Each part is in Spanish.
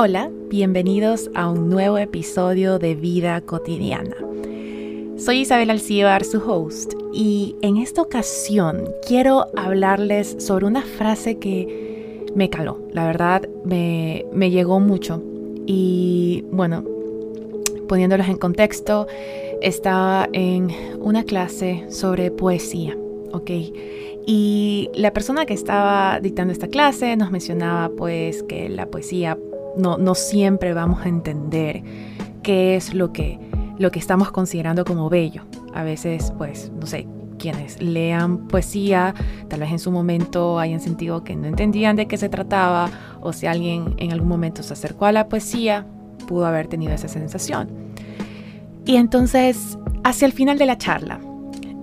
Hola, bienvenidos a un nuevo episodio de Vida Cotidiana. Soy Isabel Alcíbar, su host, y en esta ocasión quiero hablarles sobre una frase que me caló, la verdad me, me llegó mucho. Y bueno, poniéndolos en contexto, estaba en una clase sobre poesía, ¿ok? Y la persona que estaba dictando esta clase nos mencionaba pues que la poesía no, siempre vamos a entender qué es lo que, lo que estamos considerando como bello. A veces, pues, no sé, quienes lean poesía, tal vez en su momento hayan sentido que no entendían de qué se trataba, o si alguien en algún momento se acercó a la poesía, pudo haber tenido esa sensación. Y entonces, hacia el final de la charla,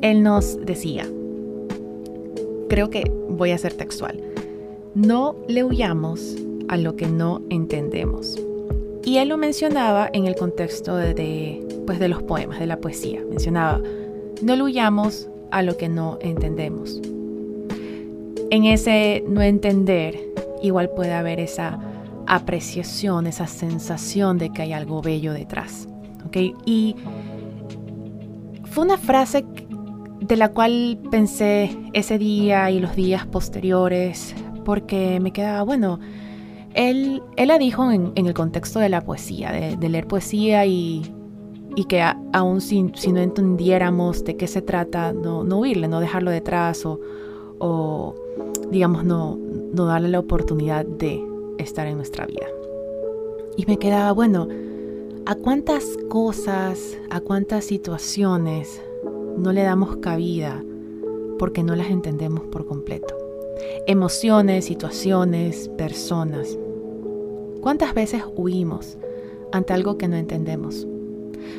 él nos decía, creo que voy a ser textual, no le huyamos a lo que no entendemos. Y él lo mencionaba en el contexto de, pues de los poemas, de la poesía. Mencionaba, no lo huyamos a lo que no entendemos. En ese no entender, igual puede haber esa apreciación, esa sensación de que hay algo bello detrás. ¿okay? Y fue una frase de la cual pensé ese día y los días posteriores, porque me quedaba, bueno, él, la dijo en, el contexto de la poesía, de, leer poesía y, que aún si, no entendiéramos de qué se trata, no, huirle, no dejarlo detrás o, digamos, no, no darle la oportunidad de estar en nuestra vida. Y me quedaba, bueno, ¿a cuántas cosas, a cuántas situaciones no le damos cabida porque no las entendemos por completo? Emociones, situaciones, personas. ¿Cuántas veces huimos ante algo que no entendemos?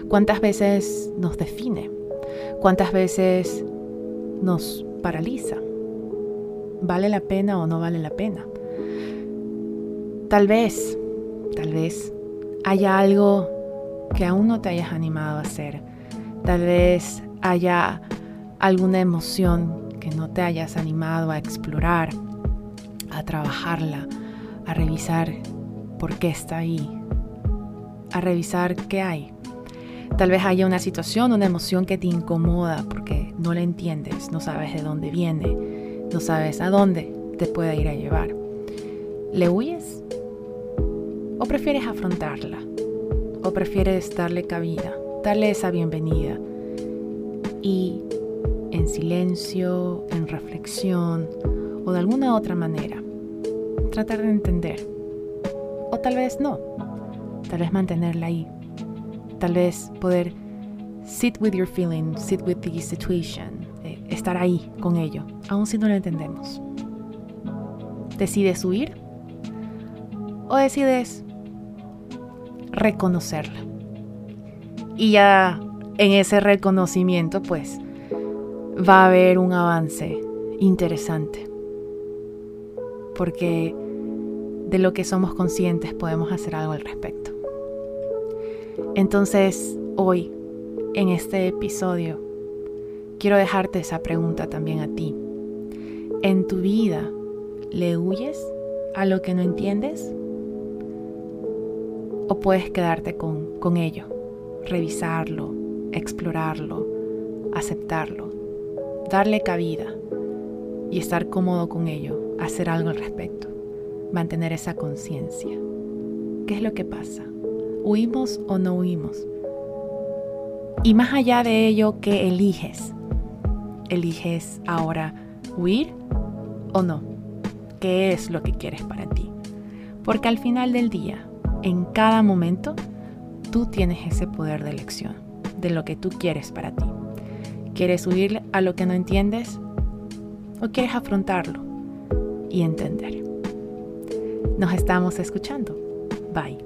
¿Cuántas veces nos define? ¿Cuántas veces nos paraliza? ¿Vale la pena o no vale la pena? Tal vez, tal vez haya algo que aún no te hayas animado a hacer. Tal vez haya alguna emoción que no te hayas animado a explorar, a trabajarla, a revisar por qué está ahí, a revisar qué hay. Tal vez haya una situación, una emoción que te incomoda porque no la entiendes, no sabes de dónde viene, no sabes a dónde te puede ir a llevar. ¿Le huyes? ¿O prefieres afrontarla? ¿O prefieres darle cabida, darle esa bienvenida? Y en silencio, en reflexión o de alguna otra manera, tratar de entender tal vez no. Tal vez mantenerla ahí. Tal vez poder sit with your feelings, sit with the situation, eh, estar ahí con ello, aun si no lo entendemos. ¿Decides huir? ¿O decides reconocerla? Y ya en ese reconocimiento, pues, va a haber un avance interesante. Porque de lo que somos conscientes podemos hacer algo al respecto. Entonces, hoy, en este episodio, quiero dejarte esa pregunta también a ti. ¿En tu vida le huyes a lo que no entiendes? ¿O puedes quedarte con, con ello, revisarlo, explorarlo, aceptarlo, darle cabida y estar cómodo con ello, hacer algo al respecto? Mantener esa conciencia. ¿Qué es lo que pasa? ¿Huimos o no huimos? Y más allá de ello, ¿qué eliges? ¿Eliges ahora huir o no? ¿Qué es lo que quieres para ti? Porque al final del día, en cada momento, tú tienes ese poder de elección de lo que tú quieres para ti. ¿Quieres huir a lo que no entiendes? ¿O quieres afrontarlo y entender? Nos estamos escuchando. Bye.